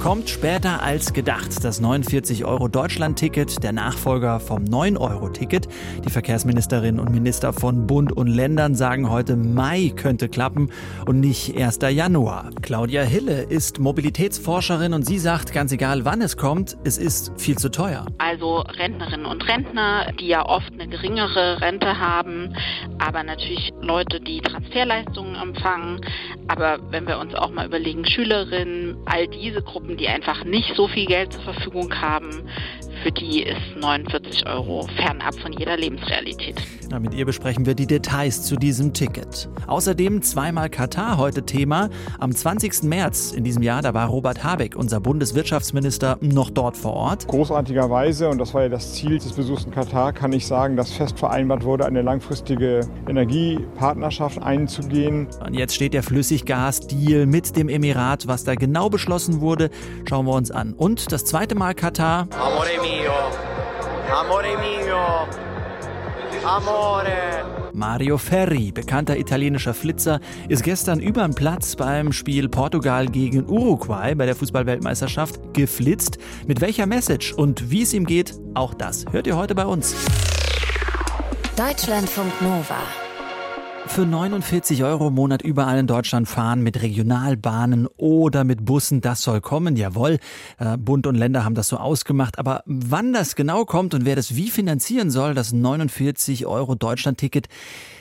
Kommt später als gedacht. Das 49 Euro Deutschland-Ticket, der Nachfolger vom 9 Euro Ticket. Die Verkehrsministerinnen und Minister von Bund und Ländern sagen heute, Mai könnte klappen und nicht 1. Januar. Claudia Hille ist Mobilitätsforscherin und sie sagt, ganz egal wann es kommt, es ist viel zu teuer. Also Rentnerinnen und Rentner, die ja oft eine geringere Rente haben, aber natürlich Leute, die Transferleistungen empfangen. Aber wenn wir uns auch mal überlegen, Schülerinnen, all diese Gruppen, die einfach nicht so viel Geld zur Verfügung haben, für die ist 49 Euro fernab von jeder Lebensrealität. Ja, mit ihr besprechen wir die Details zu diesem Ticket. Außerdem zweimal Katar heute Thema. Am 20. März in diesem Jahr, da war Robert Habeck, unser Bundeswirtschaftsminister, noch dort vor Ort. Großartigerweise, und das war ja das Ziel des Besuchs in Katar, kann ich sagen, dass fest vereinbart wurde, eine langfristige Energiepartnerschaft einzugehen. Und jetzt steht der Flüssiggas-Deal mit dem Emirat. Was da genau beschlossen wurde, schauen wir uns an. Und das zweite Mal Katar. Amore mio, amore mio, amore. Mario Ferri, bekannter italienischer Flitzer, ist gestern über den Platz beim Spiel Portugal gegen Uruguay bei der Fußballweltmeisterschaft geflitzt. Mit welcher Message und wie es ihm geht, auch das hört ihr heute bei uns. Deutschlandfunk Nova für 49 Euro im Monat überall in Deutschland fahren mit Regionalbahnen oder mit Bussen. Das soll kommen, jawohl. Äh, Bund und Länder haben das so ausgemacht. Aber wann das genau kommt und wer das wie finanzieren soll, das 49 Euro Deutschland-Ticket,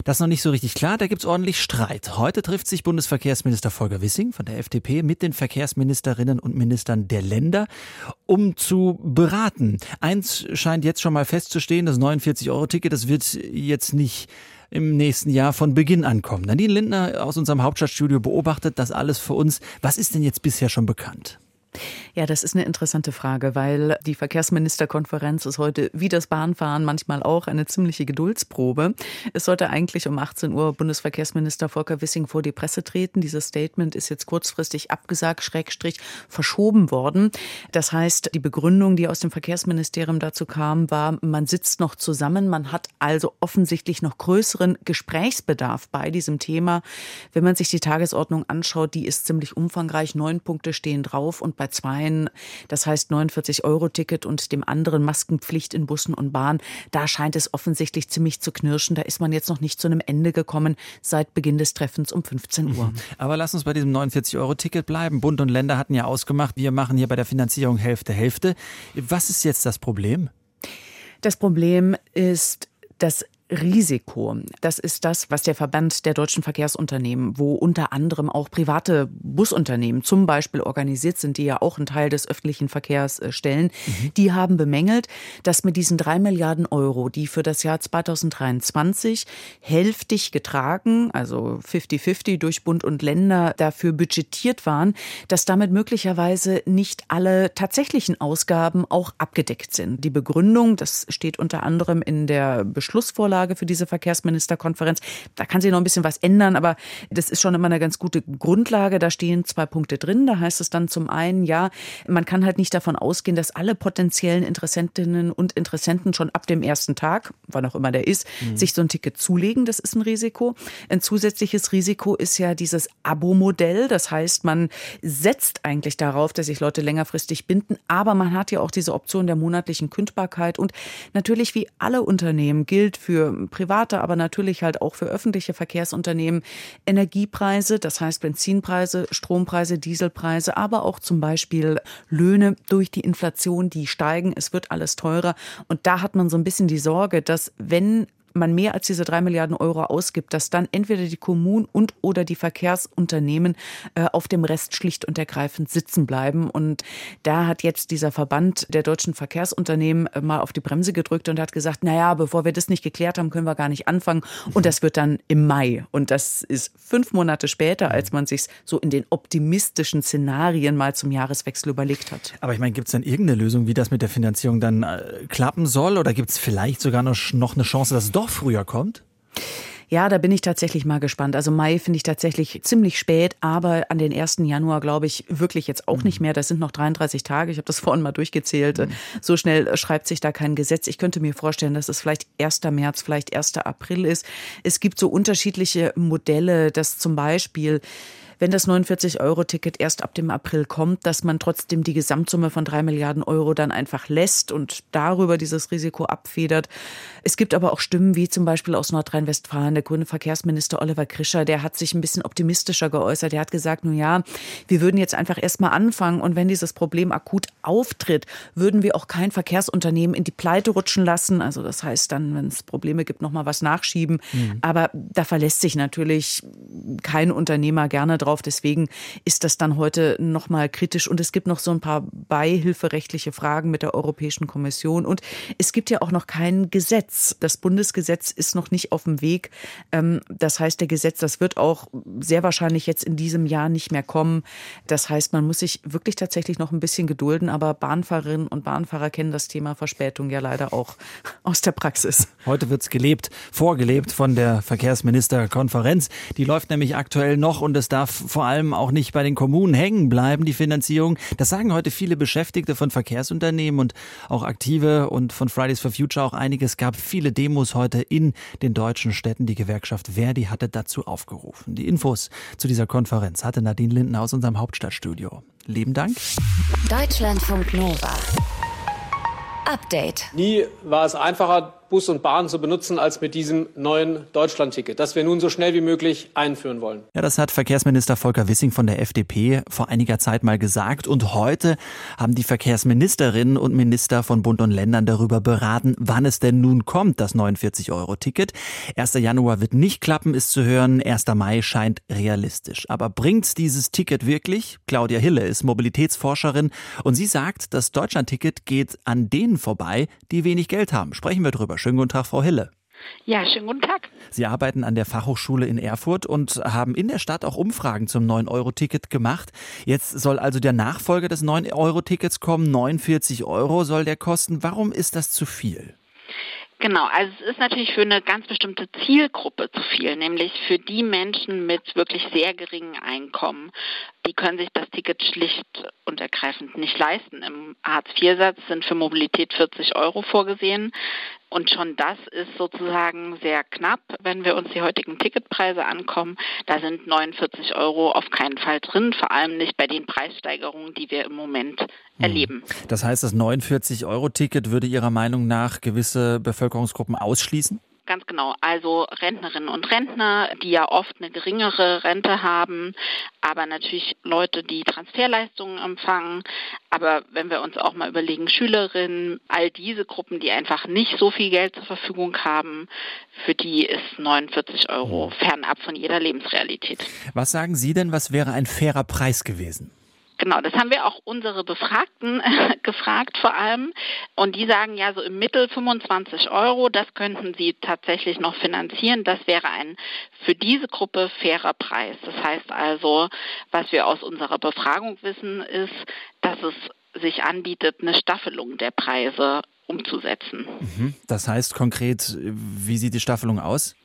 das ist noch nicht so richtig klar. Da gibt's ordentlich Streit. Heute trifft sich Bundesverkehrsminister Volker Wissing von der FDP mit den Verkehrsministerinnen und Ministern der Länder, um zu beraten. Eins scheint jetzt schon mal festzustehen, das 49 Euro Ticket, das wird jetzt nicht im nächsten Jahr von Beginn ankommen. Nadine Lindner aus unserem Hauptstadtstudio beobachtet das alles für uns. Was ist denn jetzt bisher schon bekannt? Ja, das ist eine interessante Frage, weil die Verkehrsministerkonferenz ist heute wie das Bahnfahren manchmal auch eine ziemliche Geduldsprobe. Es sollte eigentlich um 18 Uhr Bundesverkehrsminister Volker Wissing vor die Presse treten. Dieses Statement ist jetzt kurzfristig abgesagt, schrägstrich verschoben worden. Das heißt, die Begründung, die aus dem Verkehrsministerium dazu kam, war, man sitzt noch zusammen, man hat also offensichtlich noch größeren Gesprächsbedarf bei diesem Thema. Wenn man sich die Tagesordnung anschaut, die ist ziemlich umfangreich. Neun Punkte stehen drauf und bei zweien, das heißt 49 Euro Ticket und dem anderen Maskenpflicht in Bussen und Bahn, da scheint es offensichtlich ziemlich zu knirschen. Da ist man jetzt noch nicht zu einem Ende gekommen seit Beginn des Treffens um 15 Uhr. Aber lass uns bei diesem 49 Euro Ticket bleiben. Bund und Länder hatten ja ausgemacht, wir machen hier bei der Finanzierung Hälfte Hälfte. Was ist jetzt das Problem? Das Problem ist, dass Risiko. Das ist das, was der Verband der deutschen Verkehrsunternehmen, wo unter anderem auch private Busunternehmen zum Beispiel organisiert sind, die ja auch einen Teil des öffentlichen Verkehrs äh, stellen, mhm. die haben bemängelt, dass mit diesen drei Milliarden Euro, die für das Jahr 2023 hälftig getragen, also 50-50 durch Bund und Länder dafür budgetiert waren, dass damit möglicherweise nicht alle tatsächlichen Ausgaben auch abgedeckt sind. Die Begründung, das steht unter anderem in der Beschlussvorlage, Grundlage für diese Verkehrsministerkonferenz. Da kann sich noch ein bisschen was ändern, aber das ist schon immer eine ganz gute Grundlage. Da stehen zwei Punkte drin. Da heißt es dann zum einen, ja, man kann halt nicht davon ausgehen, dass alle potenziellen Interessentinnen und Interessenten schon ab dem ersten Tag, wann auch immer der ist, mhm. sich so ein Ticket zulegen. Das ist ein Risiko. Ein zusätzliches Risiko ist ja dieses Abo-Modell. Das heißt, man setzt eigentlich darauf, dass sich Leute längerfristig binden, aber man hat ja auch diese Option der monatlichen Kündbarkeit und natürlich wie alle Unternehmen gilt für private, aber natürlich halt auch für öffentliche Verkehrsunternehmen Energiepreise, das heißt Benzinpreise, Strompreise, Dieselpreise, aber auch zum Beispiel Löhne durch die Inflation, die steigen. Es wird alles teurer. Und da hat man so ein bisschen die Sorge, dass wenn man mehr als diese drei Milliarden Euro ausgibt, dass dann entweder die Kommunen und oder die Verkehrsunternehmen äh, auf dem Rest schlicht und ergreifend sitzen bleiben. Und da hat jetzt dieser Verband der deutschen Verkehrsunternehmen äh, mal auf die Bremse gedrückt und hat gesagt, naja, bevor wir das nicht geklärt haben, können wir gar nicht anfangen. Und das wird dann im Mai. Und das ist fünf Monate später, als man sich so in den optimistischen Szenarien mal zum Jahreswechsel überlegt hat. Aber ich meine, gibt es denn irgendeine Lösung, wie das mit der Finanzierung dann äh, klappen soll? Oder gibt es vielleicht sogar noch, eine Chance, dass es doch früher kommt? Ja, da bin ich tatsächlich mal gespannt. Also Mai finde ich tatsächlich ziemlich spät, aber an den 1. Januar glaube ich wirklich jetzt auch nicht mehr. Das sind noch 33 Tage. Ich habe das vorhin mal durchgezählt. Mhm. So schnell schreibt sich da kein Gesetz. Ich könnte mir vorstellen, dass es vielleicht 1. März, vielleicht 1. April ist. Es gibt so unterschiedliche Modelle, dass zum Beispiel wenn das 49-Euro-Ticket erst ab dem April kommt, dass man trotzdem die Gesamtsumme von drei Milliarden Euro dann einfach lässt und darüber dieses Risiko abfedert. Es gibt aber auch Stimmen wie zum Beispiel aus Nordrhein-Westfalen, der grüne Verkehrsminister Oliver Krischer, der hat sich ein bisschen optimistischer geäußert. Der hat gesagt, nun ja, wir würden jetzt einfach erstmal anfangen und wenn dieses Problem akut auftritt, würden wir auch kein Verkehrsunternehmen in die Pleite rutschen lassen. Also das heißt dann, wenn es Probleme gibt, nochmal was nachschieben. Mhm. Aber da verlässt sich natürlich kein Unternehmer gerne drauf drauf. Deswegen ist das dann heute noch mal kritisch. Und es gibt noch so ein paar beihilferechtliche Fragen mit der Europäischen Kommission. Und es gibt ja auch noch kein Gesetz. Das Bundesgesetz ist noch nicht auf dem Weg. Ähm, das heißt, der Gesetz, das wird auch sehr wahrscheinlich jetzt in diesem Jahr nicht mehr kommen. Das heißt, man muss sich wirklich tatsächlich noch ein bisschen gedulden. Aber Bahnfahrerinnen und Bahnfahrer kennen das Thema Verspätung ja leider auch aus der Praxis. Heute wird es gelebt, vorgelebt von der Verkehrsministerkonferenz. Die läuft nämlich aktuell noch und es darf vor allem auch nicht bei den Kommunen hängen bleiben, die Finanzierung. Das sagen heute viele Beschäftigte von Verkehrsunternehmen und auch Aktive und von Fridays for Future auch einige. Es gab viele Demos heute in den deutschen Städten. Die Gewerkschaft Verdi hatte dazu aufgerufen. Die Infos zu dieser Konferenz hatte Nadine Linden aus unserem Hauptstadtstudio. Lieben Dank. Deutschlandfunk Nova. Update. Nie war es einfacher, Bus und Bahn zu benutzen als mit diesem neuen Deutschlandticket, das wir nun so schnell wie möglich einführen wollen. Ja, das hat Verkehrsminister Volker Wissing von der FDP vor einiger Zeit mal gesagt. Und heute haben die Verkehrsministerinnen und Minister von Bund und Ländern darüber beraten, wann es denn nun kommt, das 49-Euro-Ticket. 1. Januar wird nicht klappen, ist zu hören. 1. Mai scheint realistisch. Aber bringt's dieses Ticket wirklich? Claudia Hille ist Mobilitätsforscherin und sie sagt, das Deutschlandticket geht an denen vorbei, die wenig Geld haben. Sprechen wir drüber. Schönen guten Tag, Frau Hille. Ja, schönen guten Tag. Sie arbeiten an der Fachhochschule in Erfurt und haben in der Stadt auch Umfragen zum 9-Euro-Ticket gemacht. Jetzt soll also der Nachfolger des 9-Euro-Tickets kommen. 49 Euro soll der kosten. Warum ist das zu viel? Genau, also es ist natürlich für eine ganz bestimmte Zielgruppe zu viel, nämlich für die Menschen mit wirklich sehr geringen Einkommen. Die können sich das Ticket schlicht und ergreifend nicht leisten. Im Hartz-IV-Satz sind für Mobilität 40 Euro vorgesehen. Und schon das ist sozusagen sehr knapp, wenn wir uns die heutigen Ticketpreise ankommen. Da sind 49 Euro auf keinen Fall drin, vor allem nicht bei den Preissteigerungen, die wir im Moment hm. erleben. Das heißt, das 49-Euro-Ticket würde Ihrer Meinung nach gewisse Bevölkerungsgruppen ausschließen? Ganz genau. Also Rentnerinnen und Rentner, die ja oft eine geringere Rente haben, aber natürlich Leute, die Transferleistungen empfangen. Aber wenn wir uns auch mal überlegen, Schülerinnen, all diese Gruppen, die einfach nicht so viel Geld zur Verfügung haben, für die ist 49 Euro mhm. fernab von jeder Lebensrealität. Was sagen Sie denn, was wäre ein fairer Preis gewesen? Genau, das haben wir auch unsere Befragten gefragt vor allem. Und die sagen ja so im Mittel 25 Euro, das könnten sie tatsächlich noch finanzieren. Das wäre ein für diese Gruppe fairer Preis. Das heißt also, was wir aus unserer Befragung wissen, ist, dass es sich anbietet, eine Staffelung der Preise umzusetzen. Mhm. Das heißt konkret, wie sieht die Staffelung aus?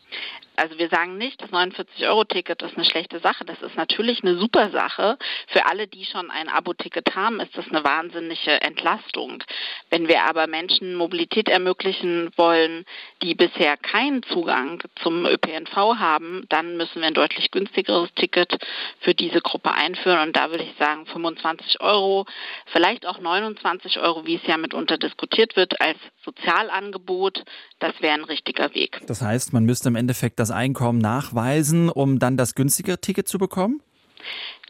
Also wir sagen nicht, das 49-Euro-Ticket ist eine schlechte Sache. Das ist natürlich eine super Sache. Für alle, die schon ein Abo-Ticket haben, ist das eine wahnsinnige Entlastung. Wenn wir aber Menschen Mobilität ermöglichen wollen, die bisher keinen Zugang zum ÖPNV haben, dann müssen wir ein deutlich günstigeres Ticket für diese Gruppe einführen. Und da würde ich sagen 25 Euro, vielleicht auch 29 Euro, wie es ja mitunter diskutiert wird, als Sozialangebot. Das wäre ein richtiger Weg. Das heißt, man müsste im Endeffekt das Einkommen nachweisen, um dann das günstige Ticket zu bekommen?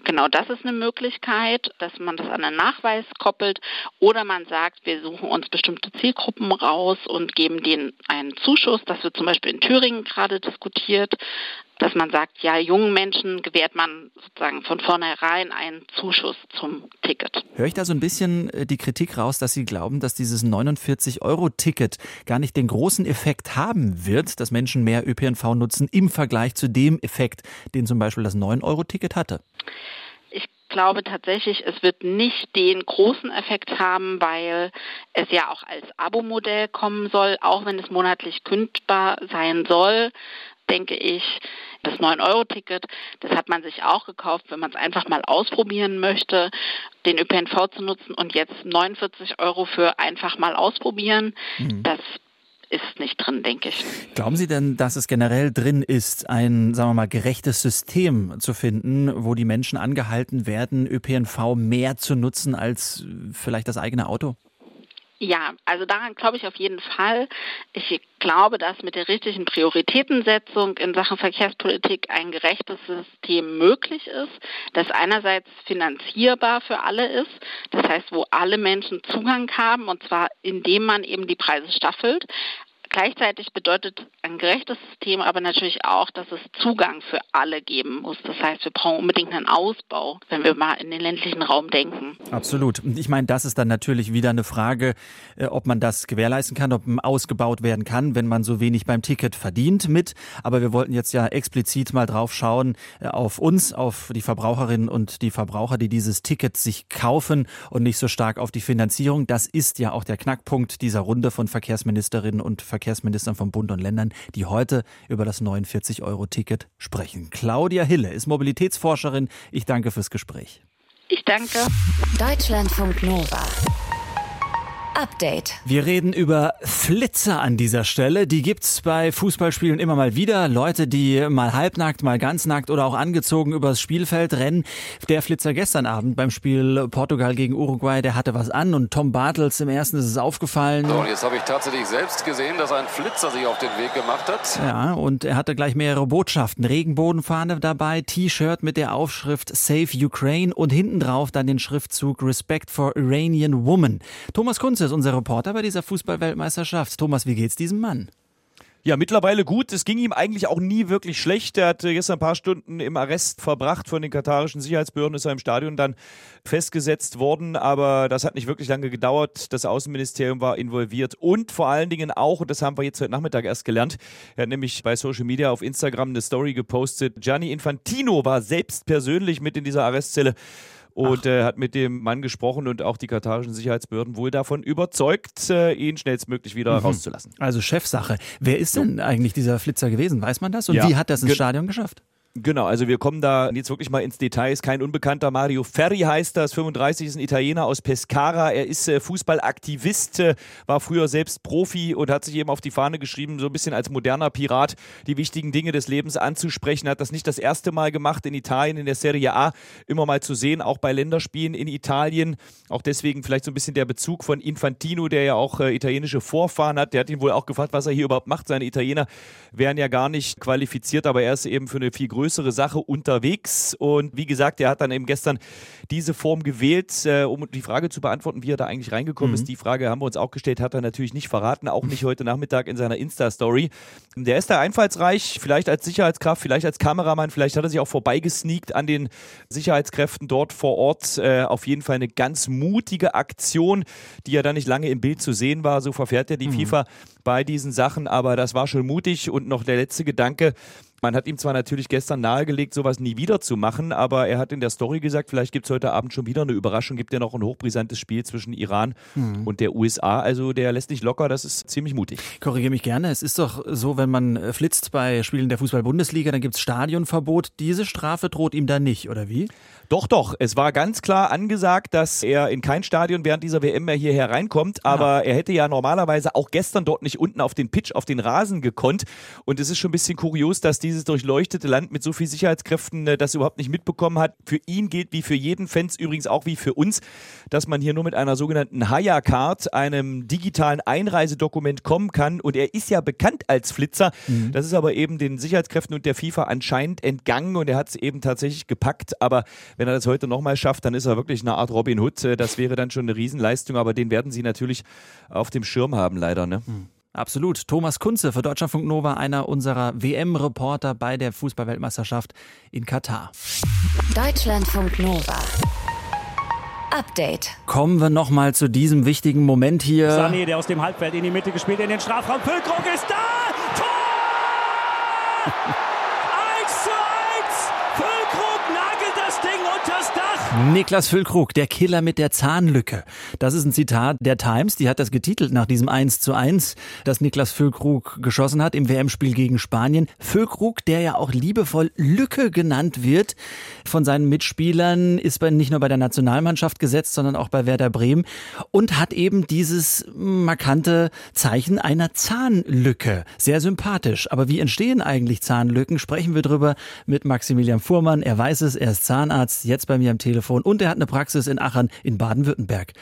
Genau, das ist eine Möglichkeit, dass man das an einen Nachweis koppelt oder man sagt, wir suchen uns bestimmte Zielgruppen raus und geben denen einen Zuschuss. Das wird zum Beispiel in Thüringen gerade diskutiert dass man sagt, ja, jungen Menschen gewährt man sozusagen von vornherein einen Zuschuss zum Ticket. Höre ich da so ein bisschen äh, die Kritik raus, dass Sie glauben, dass dieses 49-Euro-Ticket gar nicht den großen Effekt haben wird, dass Menschen mehr ÖPNV nutzen im Vergleich zu dem Effekt, den zum Beispiel das 9-Euro-Ticket hatte? Ich glaube tatsächlich, es wird nicht den großen Effekt haben, weil es ja auch als Abo-Modell kommen soll, auch wenn es monatlich kündbar sein soll denke ich, das 9-Euro-Ticket, das hat man sich auch gekauft, wenn man es einfach mal ausprobieren möchte, den ÖPNV zu nutzen und jetzt 49 Euro für einfach mal ausprobieren. Mhm. Das ist nicht drin, denke ich. Glauben Sie denn, dass es generell drin ist, ein, sagen wir mal, gerechtes System zu finden, wo die Menschen angehalten werden, ÖPNV mehr zu nutzen als vielleicht das eigene Auto? Ja, also daran glaube ich auf jeden Fall. Ich glaube, dass mit der richtigen Prioritätensetzung in Sachen Verkehrspolitik ein gerechtes System möglich ist, das einerseits finanzierbar für alle ist, das heißt, wo alle Menschen Zugang haben, und zwar indem man eben die Preise staffelt, Gleichzeitig bedeutet ein gerechtes System aber natürlich auch, dass es Zugang für alle geben muss. Das heißt, wir brauchen unbedingt einen Ausbau, wenn wir mal in den ländlichen Raum denken. Absolut. Ich meine, das ist dann natürlich wieder eine Frage, äh, ob man das gewährleisten kann, ob ausgebaut werden kann, wenn man so wenig beim Ticket verdient mit. Aber wir wollten jetzt ja explizit mal drauf schauen, äh, auf uns, auf die Verbraucherinnen und die Verbraucher, die dieses Ticket sich kaufen und nicht so stark auf die Finanzierung. Das ist ja auch der Knackpunkt dieser Runde von Verkehrsministerinnen und Verkehrsministern. Verkehrsministern von Bund und Ländern, die heute über das 49-Euro-Ticket sprechen. Claudia Hille ist Mobilitätsforscherin. Ich danke fürs Gespräch. Ich danke. Deutschlandfunk Nova. Update. Wir reden über Flitzer an dieser Stelle. Die gibt's bei Fußballspielen immer mal wieder. Leute, die mal halbnackt, mal ganz nackt oder auch angezogen übers Spielfeld rennen. Der Flitzer gestern Abend beim Spiel Portugal gegen Uruguay, der hatte was an und Tom Bartels im ersten ist es aufgefallen. So, und jetzt habe ich tatsächlich selbst gesehen, dass ein Flitzer sich auf den Weg gemacht hat. Ja, und er hatte gleich mehrere Botschaften. Regenbodenfahne dabei, T-Shirt mit der Aufschrift Save Ukraine und hinten drauf dann den Schriftzug Respect for Iranian Woman. Thomas Kunze ist unser Reporter bei dieser Fußballweltmeisterschaft. Thomas, wie geht's diesem Mann? Ja, mittlerweile gut. Es ging ihm eigentlich auch nie wirklich schlecht. Er hat gestern ein paar Stunden im Arrest verbracht von den katarischen Sicherheitsbehörden, ist er im Stadion dann festgesetzt worden. Aber das hat nicht wirklich lange gedauert. Das Außenministerium war involviert und vor allen Dingen auch, und das haben wir jetzt heute Nachmittag erst gelernt, er hat nämlich bei Social Media auf Instagram eine Story gepostet. Gianni Infantino war selbst persönlich mit in dieser Arrestzelle und äh, hat mit dem Mann gesprochen und auch die katarischen Sicherheitsbehörden wohl davon überzeugt, äh, ihn schnellstmöglich wieder mhm. rauszulassen. Also Chefsache. Wer ist denn eigentlich dieser Flitzer gewesen? Weiß man das? Und ja. wie hat es ins Stadion geschafft? Genau, also wir kommen da jetzt wirklich mal ins Detail. Ist kein Unbekannter. Mario Ferri heißt das, 35, ist ein Italiener aus Pescara. Er ist äh, Fußballaktivist, äh, war früher selbst Profi und hat sich eben auf die Fahne geschrieben, so ein bisschen als moderner Pirat die wichtigen Dinge des Lebens anzusprechen. Hat das nicht das erste Mal gemacht in Italien, in der Serie A, immer mal zu sehen, auch bei Länderspielen in Italien. Auch deswegen vielleicht so ein bisschen der Bezug von Infantino, der ja auch äh, italienische Vorfahren hat. Der hat ihn wohl auch gefragt, was er hier überhaupt macht. Seine Italiener wären ja gar nicht qualifiziert, aber er ist eben für eine viel größere größere Sache unterwegs. Und wie gesagt, er hat dann eben gestern diese Form gewählt, äh, um die Frage zu beantworten, wie er da eigentlich reingekommen mhm. ist. Die Frage haben wir uns auch gestellt, hat er natürlich nicht verraten, auch nicht heute Nachmittag in seiner Insta-Story. Der ist da einfallsreich, vielleicht als Sicherheitskraft, vielleicht als Kameramann, vielleicht hat er sich auch vorbeigesneakt an den Sicherheitskräften dort vor Ort. Äh, auf jeden Fall eine ganz mutige Aktion, die ja dann nicht lange im Bild zu sehen war. So verfährt ja die mhm. FIFA bei diesen Sachen, aber das war schon mutig. Und noch der letzte Gedanke, man hat ihm zwar natürlich gestern nahegelegt, sowas nie wieder zu machen, aber er hat in der Story gesagt, vielleicht gibt es heute Abend schon wieder eine Überraschung, gibt ja noch ein hochbrisantes Spiel zwischen Iran mhm. und der USA. Also der lässt nicht locker, das ist ziemlich mutig. Korrigiere mich gerne. Es ist doch so, wenn man äh, flitzt bei Spielen der Fußball-Bundesliga, dann gibt es Stadionverbot. Diese Strafe droht ihm da nicht, oder wie? Doch, doch. Es war ganz klar angesagt, dass er in kein Stadion während dieser WM mehr hierher reinkommt. Aber ja. er hätte ja normalerweise auch gestern dort nicht unten auf den Pitch, auf den Rasen gekonnt. Und es ist schon ein bisschen kurios, dass dieses durchleuchtete Land mit so viel Sicherheitskräften äh, das überhaupt nicht mitbekommen hat. Für ihn gilt wie für jeden Fans übrigens auch wie für uns, dass man hier nur mit einer sogenannten Haya-Card, einem digitalen Einreisedokument kommen kann. Und er ist ja bekannt als Flitzer. Mhm. Das ist aber eben den Sicherheitskräften und der FIFA anscheinend entgangen und er hat es eben tatsächlich gepackt. Aber wenn er das heute nochmal schafft, dann ist er wirklich eine Art Robin Hood. Äh, das wäre dann schon eine Riesenleistung, aber den werden sie natürlich auf dem Schirm haben, leider. Ne? Hm. Absolut. Thomas Kunze für Deutschlandfunk Nova, einer unserer WM-Reporter bei der Fußballweltmeisterschaft in Katar. Deutschlandfunk Nova. Update. Kommen wir nochmal zu diesem wichtigen Moment hier. Sané, der aus dem Halbfeld in die Mitte gespielt, in den Strafraum. Füllkrug ist da! Tor! Niklas Füllkrug, der Killer mit der Zahnlücke. Das ist ein Zitat der Times, die hat das getitelt nach diesem 1 zu 1, das Niklas Füllkrug geschossen hat im WM-Spiel gegen Spanien. Füllkrug, der ja auch liebevoll Lücke genannt wird von seinen Mitspielern, ist nicht nur bei der Nationalmannschaft gesetzt, sondern auch bei Werder Bremen und hat eben dieses markante Zeichen einer Zahnlücke. Sehr sympathisch. Aber wie entstehen eigentlich Zahnlücken? Sprechen wir drüber mit Maximilian Fuhrmann. Er weiß es, er ist Zahnarzt, jetzt bei mir am Telefon. Telefon und er hat eine Praxis in Aachen in Baden-Württemberg.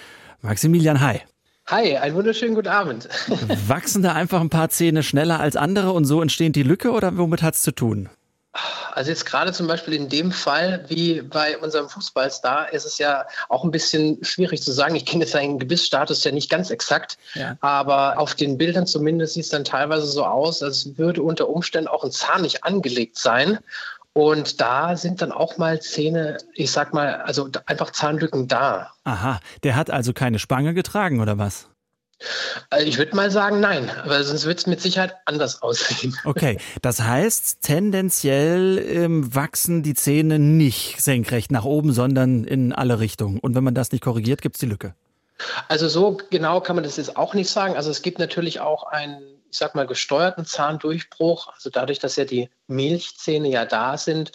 Maximilian, hi. Hi, einen wunderschönen guten Abend. Wachsen da einfach ein paar Zähne schneller als andere und so entsteht die Lücke oder womit hat es zu tun? Also jetzt gerade zum Beispiel in dem Fall, wie bei unserem Fußballstar, ist es ja auch ein bisschen schwierig zu sagen. Ich kenne jetzt seinen Gebissstatus ja nicht ganz exakt, ja. aber auf den Bildern zumindest sieht es dann teilweise so aus, als würde unter Umständen auch ein Zahn nicht angelegt sein. Und da sind dann auch mal Zähne, ich sag mal, also einfach Zahnlücken da. Aha, der hat also keine Spange getragen oder was? Äh, ich würde mal sagen, nein, weil sonst wird es mit Sicherheit anders aussehen. Okay, das heißt, tendenziell ähm, wachsen die Zähne nicht senkrecht nach oben, sondern in alle Richtungen. Und wenn man das nicht korrigiert, gibt es die Lücke. Also so genau kann man das jetzt auch nicht sagen. Also es gibt natürlich auch einen ich sag mal, gesteuerten Zahndurchbruch, also dadurch, dass ja die Milchzähne ja da sind,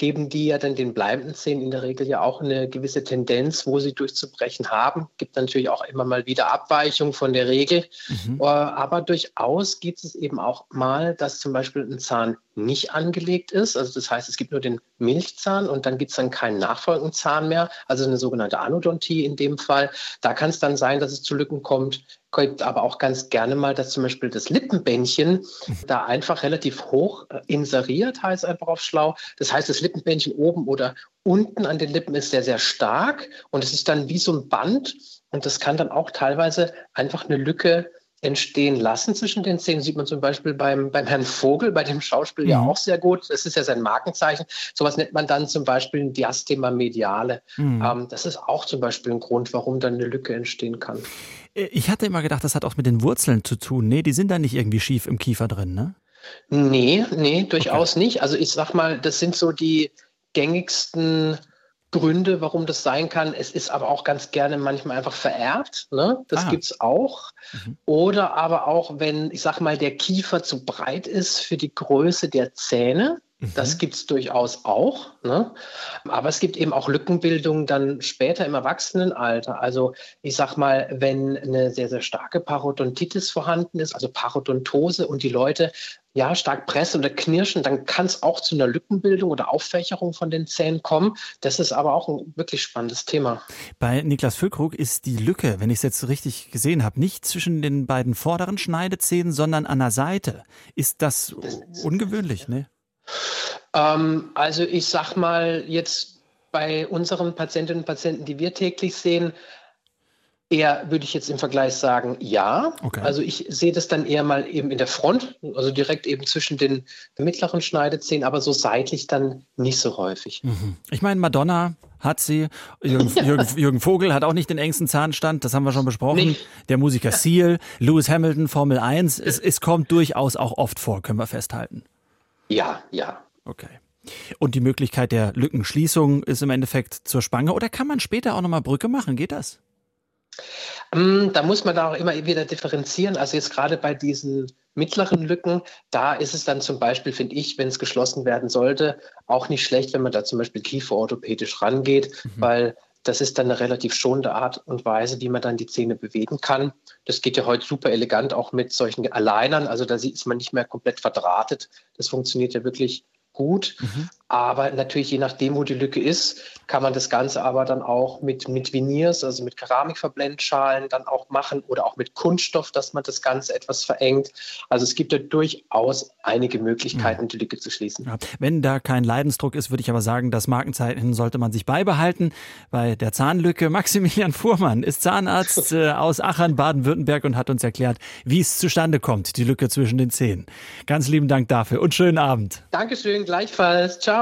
geben die ja dann den bleibenden Zähnen in der Regel ja auch eine gewisse Tendenz, wo sie durchzubrechen haben. Gibt natürlich auch immer mal wieder Abweichungen von der Regel. Mhm. Äh, aber durchaus gibt es eben auch mal, dass zum Beispiel ein Zahn nicht angelegt ist. Also das heißt, es gibt nur den Milchzahn und dann gibt es dann keinen nachfolgenden Zahn mehr, also eine sogenannte Anodontie in dem Fall. Da kann es dann sein, dass es zu Lücken kommt, gibt aber auch ganz gerne mal, dass zum Beispiel das Lippenbändchen da einfach relativ hoch äh, inseriert, heißt einfach auf schlau. Das heißt, das Lippenbändchen oben oder unten an den Lippen ist sehr, sehr stark und es ist dann wie so ein Band und das kann dann auch teilweise einfach eine Lücke entstehen lassen zwischen den Zähnen. Sieht man zum Beispiel beim, beim Herrn Vogel, bei dem Schauspiel mhm. ja auch sehr gut. Das ist ja sein Markenzeichen. Sowas nennt man dann zum Beispiel ein Diastema mediale. Mhm. Ähm, das ist auch zum Beispiel ein Grund, warum dann eine Lücke entstehen kann. Äh, ich hatte immer gedacht, das hat auch mit den Wurzeln zu tun. Nee, die sind da nicht irgendwie schief im Kiefer drin, ne? Nee, nee, durchaus okay. nicht. Also ich sag mal, das sind so die gängigsten Gründe, warum das sein kann. Es ist aber auch ganz gerne manchmal einfach vererbt. Ne? Das ah. gibt es auch. Mhm. Oder aber auch, wenn, ich sag mal, der Kiefer zu breit ist für die Größe der Zähne. Das mhm. gibt es durchaus auch. Ne? Aber es gibt eben auch Lückenbildungen dann später im Erwachsenenalter. Also ich sag mal, wenn eine sehr, sehr starke Parodontitis vorhanden ist, also Parodontose und die Leute ja, stark pressen oder knirschen, dann kann es auch zu einer Lückenbildung oder Auffächerung von den Zähnen kommen. Das ist aber auch ein wirklich spannendes Thema. Bei Niklas Füllkrug ist die Lücke, wenn ich es jetzt richtig gesehen habe, nicht zwischen den beiden vorderen Schneidezähnen, sondern an der Seite. Ist das ungewöhnlich, ne? Ähm, also ich sag mal jetzt bei unseren Patientinnen und Patienten, die wir täglich sehen, Eher würde ich jetzt im Vergleich sagen, ja. Okay. Also ich sehe das dann eher mal eben in der Front, also direkt eben zwischen den mittleren Schneidezähnen, aber so seitlich dann nicht so häufig. Mhm. Ich meine, Madonna hat sie, Jürgen. Jürgen, Jürgen, Vogel hat auch nicht den engsten Zahnstand, das haben wir schon besprochen. Nicht. Der Musiker Seal, Lewis Hamilton, Formel 1, es, es kommt durchaus auch oft vor, können wir festhalten. Ja, ja. Okay. Und die Möglichkeit der Lückenschließung ist im Endeffekt zur Spange oder kann man später auch nochmal Brücke machen? Geht das? Ähm, da muss man auch immer wieder differenzieren. Also jetzt gerade bei diesen mittleren Lücken, da ist es dann zum Beispiel, finde ich, wenn es geschlossen werden sollte, auch nicht schlecht, wenn man da zum Beispiel kieferorthopädisch rangeht, mhm. weil das ist dann eine relativ schonende Art und Weise, wie man dann die Zähne bewegen kann. Das geht ja heute super elegant auch mit solchen Alleinern. Also da ist man nicht mehr komplett verdrahtet. Das funktioniert ja wirklich gut. Mhm. Aber natürlich, je nachdem, wo die Lücke ist, kann man das Ganze aber dann auch mit, mit Veneers, also mit Keramikverblendschalen dann auch machen oder auch mit Kunststoff, dass man das Ganze etwas verengt. Also es gibt ja durchaus einige Möglichkeiten, ja. die Lücke zu schließen. Ja. Wenn da kein Leidensdruck ist, würde ich aber sagen, das Markenzeichen sollte man sich beibehalten. Bei der Zahnlücke Maximilian Fuhrmann ist Zahnarzt äh, aus Aachen, Baden-Württemberg und hat uns erklärt, wie es zustande kommt, die Lücke zwischen den Zähnen. Ganz lieben Dank dafür und schönen Abend. Dankeschön, gleichfalls. Ciao.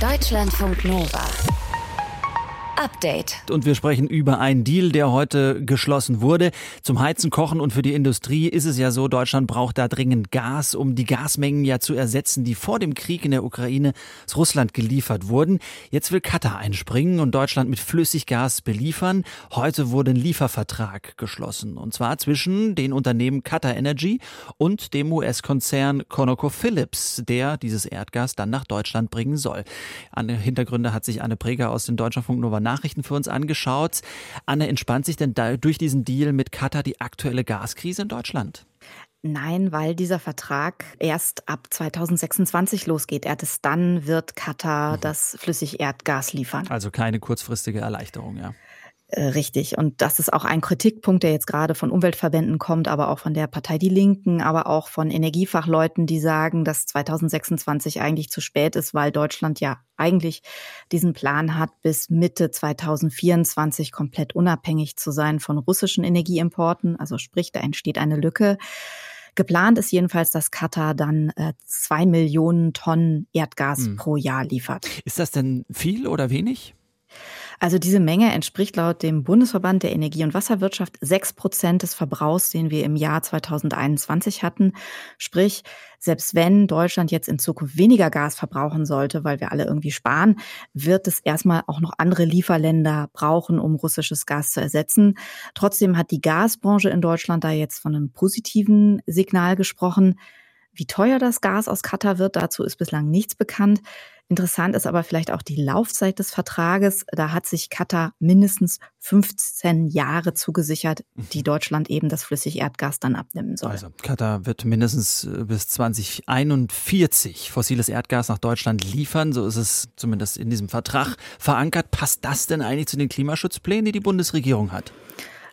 Deutschlandfunk Nova. Update. Und wir sprechen über einen Deal, der heute geschlossen wurde. Zum Heizen, Kochen und für die Industrie ist es ja so, Deutschland braucht da dringend Gas, um die Gasmengen ja zu ersetzen, die vor dem Krieg in der Ukraine aus Russland geliefert wurden. Jetzt will Katar einspringen und Deutschland mit Flüssiggas beliefern. Heute wurde ein Liefervertrag geschlossen. Und zwar zwischen den Unternehmen Qatar Energy und dem US-Konzern ConocoPhillips, der dieses Erdgas dann nach Deutschland bringen soll. An Hintergründe hat sich Anne Preger aus dem Deutschlandfunk Nova Nachrichten für uns angeschaut. Anne, entspannt sich denn durch diesen Deal mit Katar die aktuelle Gaskrise in Deutschland? Nein, weil dieser Vertrag erst ab 2026 losgeht. Erst dann wird Katar mhm. das Flüssigerdgas liefern. Also keine kurzfristige Erleichterung, ja. Äh, richtig. Und das ist auch ein Kritikpunkt, der jetzt gerade von Umweltverbänden kommt, aber auch von der Partei Die Linken, aber auch von Energiefachleuten, die sagen, dass 2026 eigentlich zu spät ist, weil Deutschland ja eigentlich diesen Plan hat, bis Mitte 2024 komplett unabhängig zu sein von russischen Energieimporten. Also sprich, da entsteht eine Lücke. Geplant ist jedenfalls, dass Katar dann äh, zwei Millionen Tonnen Erdgas hm. pro Jahr liefert. Ist das denn viel oder wenig? Also diese Menge entspricht laut dem Bundesverband der Energie- und Wasserwirtschaft sechs Prozent des Verbrauchs, den wir im Jahr 2021 hatten. Sprich, selbst wenn Deutschland jetzt in Zukunft weniger Gas verbrauchen sollte, weil wir alle irgendwie sparen, wird es erstmal auch noch andere Lieferländer brauchen, um russisches Gas zu ersetzen. Trotzdem hat die Gasbranche in Deutschland da jetzt von einem positiven Signal gesprochen. Wie teuer das Gas aus Katar wird, dazu ist bislang nichts bekannt. Interessant ist aber vielleicht auch die Laufzeit des Vertrages. Da hat sich Katar mindestens 15 Jahre zugesichert, die mhm. Deutschland eben das Flüssigerdgas dann abnehmen soll. Also Katar wird mindestens äh, bis 2041 fossiles Erdgas nach Deutschland liefern. So ist es zumindest in diesem Vertrag verankert. Passt das denn eigentlich zu den Klimaschutzplänen, die die Bundesregierung hat?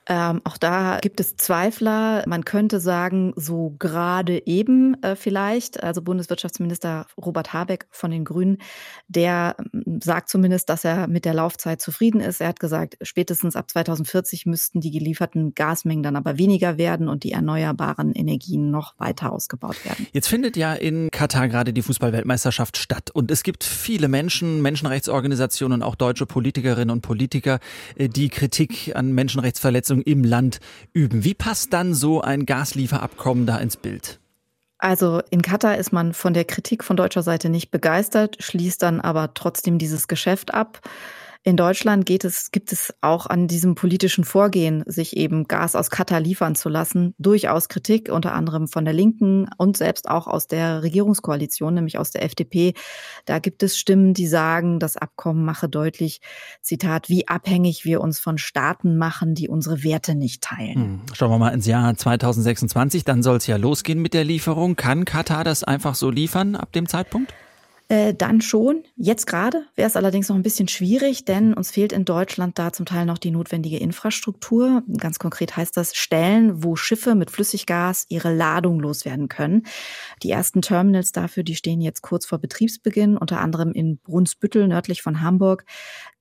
Ähm, auch da gibt es Zweifler. Man könnte sagen, so gerade eben äh, vielleicht. Also Bundeswirtschaftsminister Robert Habeck von den Grünen, der ähm, sagt zumindest, dass er mit der Laufzeit zufrieden ist. Er hat gesagt, spätestens ab 2040 müssten die gelieferten Gasmengen dann aber weniger werden und die erneuerbaren Energien noch weiter ausgebaut werden. Jetzt findet ja in Katar gerade die Fußballweltmeisterschaft statt und es gibt viele Menschen, Menschenrechtsorganisationen, auch deutsche Politikerinnen und Politiker, äh, die Kritik an Menschenrechtsverletzungen Verantwortung im Land üben. Wie passt dann so ein Gaslieferabkommen da ins Bild? Also in Katar ist man von der Kritik von deutscher Seite nicht begeistert, schließt dann aber trotzdem dieses Geschäft ab. In Deutschland geht es, gibt es auch an diesem politischen Vorgehen, sich eben Gas aus Katar liefern zu lassen, durchaus Kritik, unter anderem von der Linken und selbst auch aus der Regierungskoalition, nämlich aus der FDP. Da gibt es Stimmen, die sagen, das Abkommen mache deutlich, Zitat, wie abhängig wir uns von Staaten machen, die unsere Werte nicht teilen. Hm. Schauen wir mal ins Jahr 2026, dann soll es ja losgehen mit der Lieferung. Kann Katar das einfach so liefern ab dem Zeitpunkt? Äh, dann schon. Jetzt gerade wäre es allerdings noch ein bisschen schwierig, denn uns fehlt in Deutschland da zum Teil noch die notwendige Infrastruktur. Ganz konkret heißt das Stellen, wo Schiffe mit Flüssiggas ihre Ladung loswerden können. Die ersten Terminals dafür, die stehen jetzt kurz vor Betriebsbeginn, unter anderem in Brunsbüttel nördlich von Hamburg.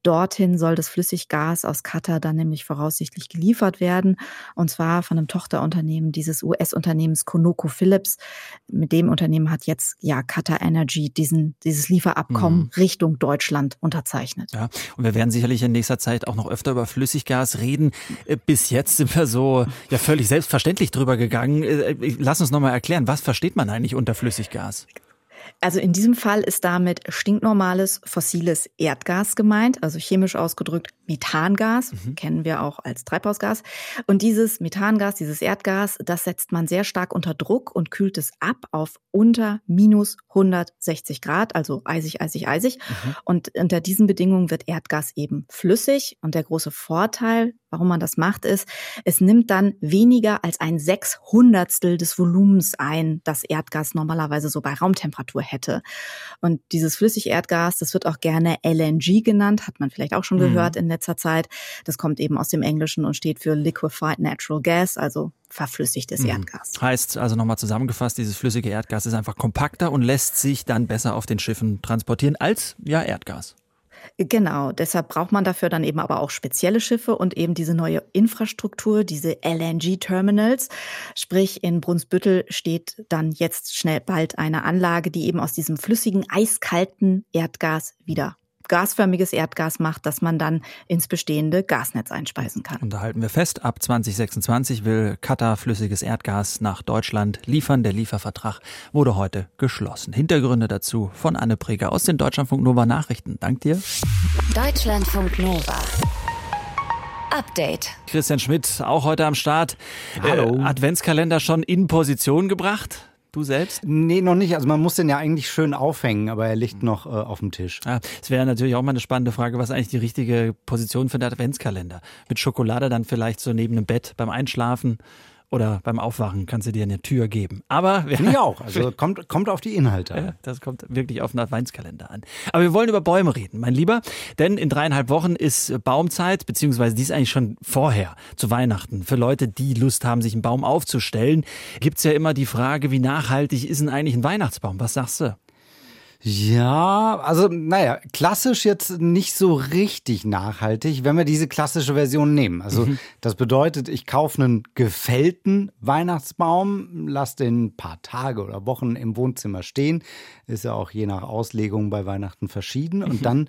Dorthin soll das Flüssiggas aus Katar dann nämlich voraussichtlich geliefert werden. Und zwar von einem Tochterunternehmen dieses US-Unternehmens ConocoPhillips. Mit dem Unternehmen hat jetzt ja Qatar Energy diesen, dieses Lieferabkommen mhm. Richtung Deutschland unterzeichnet. Ja, und wir werden sicherlich in nächster Zeit auch noch öfter über Flüssiggas reden. Äh, bis jetzt sind wir so ja völlig selbstverständlich drüber gegangen. Äh, lass uns nochmal erklären, was versteht man eigentlich unter Flüssiggas? Also in diesem Fall ist damit stinknormales fossiles Erdgas gemeint, also chemisch ausgedrückt Methangas, mhm. kennen wir auch als Treibhausgas. Und dieses Methangas, dieses Erdgas, das setzt man sehr stark unter Druck und kühlt es ab auf unter minus 160 Grad, also eisig, eisig, eisig. Mhm. Und unter diesen Bedingungen wird Erdgas eben flüssig. Und der große Vorteil warum man das macht, ist, es nimmt dann weniger als ein Sechshundertstel des Volumens ein, das Erdgas normalerweise so bei Raumtemperatur hätte. Und dieses Flüssigerdgas, das wird auch gerne LNG genannt, hat man vielleicht auch schon mhm. gehört in letzter Zeit. Das kommt eben aus dem Englischen und steht für Liquefied Natural Gas, also verflüssigtes mhm. Erdgas. Heißt also nochmal zusammengefasst, dieses flüssige Erdgas ist einfach kompakter und lässt sich dann besser auf den Schiffen transportieren als ja Erdgas. Genau, deshalb braucht man dafür dann eben aber auch spezielle Schiffe und eben diese neue Infrastruktur, diese LNG-Terminals. Sprich, in Brunsbüttel steht dann jetzt schnell bald eine Anlage, die eben aus diesem flüssigen, eiskalten Erdgas wieder gasförmiges Erdgas macht, das man dann ins bestehende Gasnetz einspeisen kann. Und da halten wir fest, ab 2026 will Katar flüssiges Erdgas nach Deutschland liefern. Der Liefervertrag wurde heute geschlossen. Hintergründe dazu von Anne Preger aus den Deutschlandfunk Nova Nachrichten. Dank dir. Deutschlandfunk Nova. Update. Christian Schmidt, auch heute am Start. Hallo. Äh, Adventskalender schon in Position gebracht? Du selbst? Nee, noch nicht. Also man muss den ja eigentlich schön aufhängen, aber er liegt noch äh, auf dem Tisch. Ja, es wäre natürlich auch mal eine spannende Frage, was eigentlich die richtige Position für den Adventskalender? Mit Schokolade dann vielleicht so neben dem Bett beim Einschlafen oder beim Aufwachen kannst du dir eine Tür geben. Aber Finde ich auch. Also kommt, kommt auf die Inhalte an. Ja, das kommt wirklich auf den Adventskalender an. Aber wir wollen über Bäume reden, mein Lieber. Denn in dreieinhalb Wochen ist Baumzeit, beziehungsweise die ist eigentlich schon vorher zu Weihnachten. Für Leute, die Lust haben, sich einen Baum aufzustellen, gibt's ja immer die Frage, wie nachhaltig ist denn eigentlich ein Weihnachtsbaum? Was sagst du? Ja, also naja, klassisch jetzt nicht so richtig nachhaltig, wenn wir diese klassische Version nehmen. Also mhm. das bedeutet, ich kaufe einen gefällten Weihnachtsbaum, lasse den ein paar Tage oder Wochen im Wohnzimmer stehen. Ist ja auch je nach Auslegung bei Weihnachten verschieden. Und mhm. dann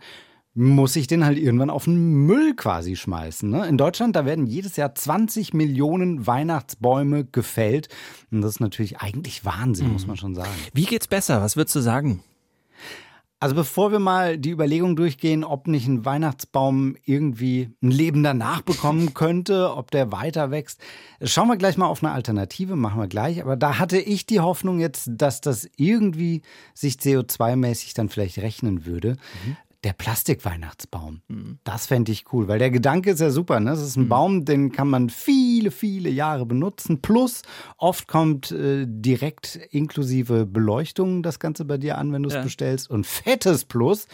muss ich den halt irgendwann auf den Müll quasi schmeißen. Ne? In Deutschland, da werden jedes Jahr 20 Millionen Weihnachtsbäume gefällt. Und das ist natürlich eigentlich Wahnsinn, mhm. muss man schon sagen. Wie geht's besser? Was würdest du sagen? Also bevor wir mal die Überlegung durchgehen, ob nicht ein Weihnachtsbaum irgendwie ein Leben danach bekommen könnte, ob der weiter wächst, schauen wir gleich mal auf eine Alternative, machen wir gleich. Aber da hatte ich die Hoffnung jetzt, dass das irgendwie sich CO2-mäßig dann vielleicht rechnen würde. Mhm der Plastikweihnachtsbaum. Mhm. Das fände ich cool, weil der Gedanke ist ja super. Ne? Das ist ein mhm. Baum, den kann man viele, viele Jahre benutzen. Plus, oft kommt äh, direkt inklusive Beleuchtung das Ganze bei dir an, wenn du es ja. bestellst. Und fettes Plus,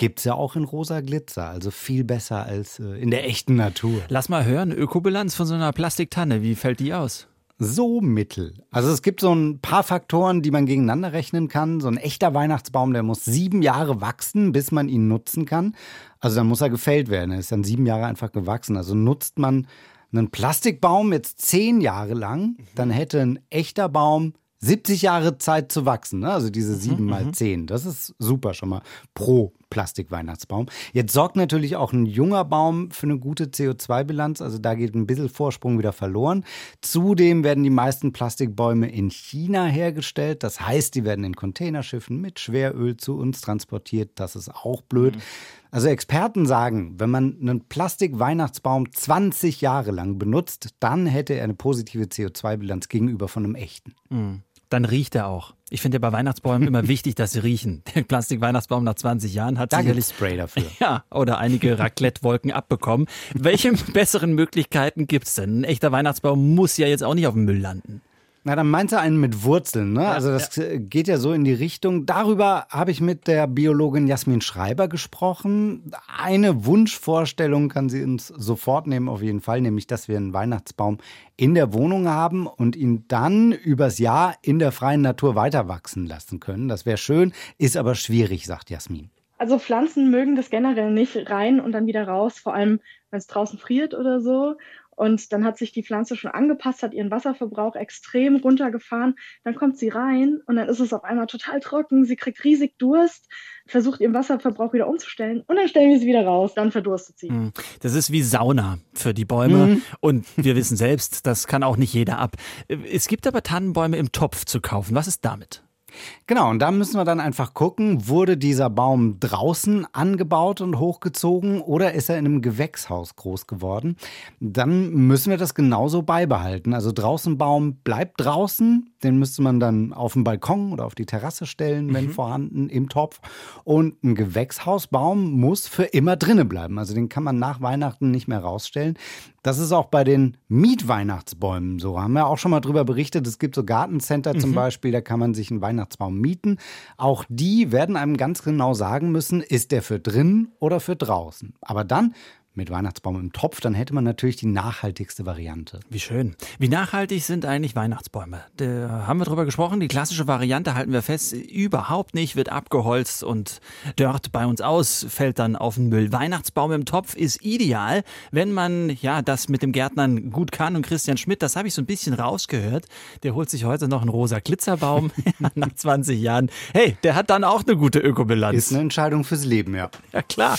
gibt es ja auch in rosa Glitzer, also viel besser als äh, in der echten Natur. Lass mal hören, Ökobilanz von so einer Plastiktanne, wie fällt die aus? So mittel. Also es gibt so ein paar Faktoren, die man gegeneinander rechnen kann. So ein echter Weihnachtsbaum, der muss sieben Jahre wachsen, bis man ihn nutzen kann. Also dann muss er gefällt werden. Er ist dann sieben Jahre einfach gewachsen. Also nutzt man einen Plastikbaum jetzt zehn Jahre lang, dann hätte ein echter Baum 70 Jahre Zeit zu wachsen, ne? also diese 7 mhm, mal mhm. zehn. Das ist super schon mal pro Plastikweihnachtsbaum. Jetzt sorgt natürlich auch ein junger Baum für eine gute CO2-Bilanz, also da geht ein bisschen Vorsprung wieder verloren. Zudem werden die meisten Plastikbäume in China hergestellt, das heißt, die werden in Containerschiffen mit Schweröl zu uns transportiert, das ist auch blöd. Mhm. Also Experten sagen, wenn man einen Plastikweihnachtsbaum 20 Jahre lang benutzt, dann hätte er eine positive CO2-Bilanz gegenüber von einem echten. Mhm dann riecht er auch. Ich finde ja bei Weihnachtsbäumen immer wichtig, dass sie riechen. Der Plastik-Weihnachtsbaum nach 20 Jahren hat da sicherlich Spray dafür. Ja, oder einige Raclette-Wolken abbekommen. Welche besseren Möglichkeiten gibt es denn? Ein echter Weihnachtsbaum muss ja jetzt auch nicht auf dem Müll landen. Na, dann meint er einen mit Wurzeln, ne? Ja, also das ja. geht ja so in die Richtung. Darüber habe ich mit der Biologin Jasmin Schreiber gesprochen. Eine Wunschvorstellung kann sie uns sofort nehmen, auf jeden Fall, nämlich, dass wir einen Weihnachtsbaum in der Wohnung haben und ihn dann übers Jahr in der freien Natur weiter wachsen lassen können. Das wäre schön, ist aber schwierig, sagt Jasmin. Also Pflanzen mögen das generell nicht rein und dann wieder raus, vor allem wenn es draußen friert oder so. Und dann hat sich die Pflanze schon angepasst, hat ihren Wasserverbrauch extrem runtergefahren. Dann kommt sie rein und dann ist es auf einmal total trocken. Sie kriegt riesig Durst, versucht ihren Wasserverbrauch wieder umzustellen und dann stellen wir sie wieder raus. Dann verdurstet sie. Hm. Das ist wie Sauna für die Bäume. Mhm. Und wir wissen selbst, das kann auch nicht jeder ab. Es gibt aber Tannenbäume im Topf zu kaufen. Was ist damit? Genau, und da müssen wir dann einfach gucken, wurde dieser Baum draußen angebaut und hochgezogen oder ist er in einem Gewächshaus groß geworden? Dann müssen wir das genauso beibehalten. Also draußen Baum bleibt draußen, den müsste man dann auf den Balkon oder auf die Terrasse stellen, wenn mhm. vorhanden, im Topf. Und ein Gewächshausbaum muss für immer drinnen bleiben. Also den kann man nach Weihnachten nicht mehr rausstellen. Das ist auch bei den Mietweihnachtsbäumen so. Haben wir auch schon mal drüber berichtet. Es gibt so Gartencenter mhm. zum Beispiel, da kann man sich einen Weihnachtsbaum mieten. Auch die werden einem ganz genau sagen müssen, ist der für drinnen oder für draußen. Aber dann mit Weihnachtsbaum im Topf, dann hätte man natürlich die nachhaltigste Variante. Wie schön. Wie nachhaltig sind eigentlich Weihnachtsbäume? Da haben wir drüber gesprochen. Die klassische Variante halten wir fest, überhaupt nicht, wird abgeholzt und dört bei uns aus, fällt dann auf den Müll. Weihnachtsbaum im Topf ist ideal, wenn man ja das mit dem Gärtnern gut kann. Und Christian Schmidt, das habe ich so ein bisschen rausgehört. Der holt sich heute noch einen rosa Glitzerbaum nach 20 Jahren. Hey, der hat dann auch eine gute Ökobilanz. Ist eine Entscheidung fürs Leben, ja. Ja, klar.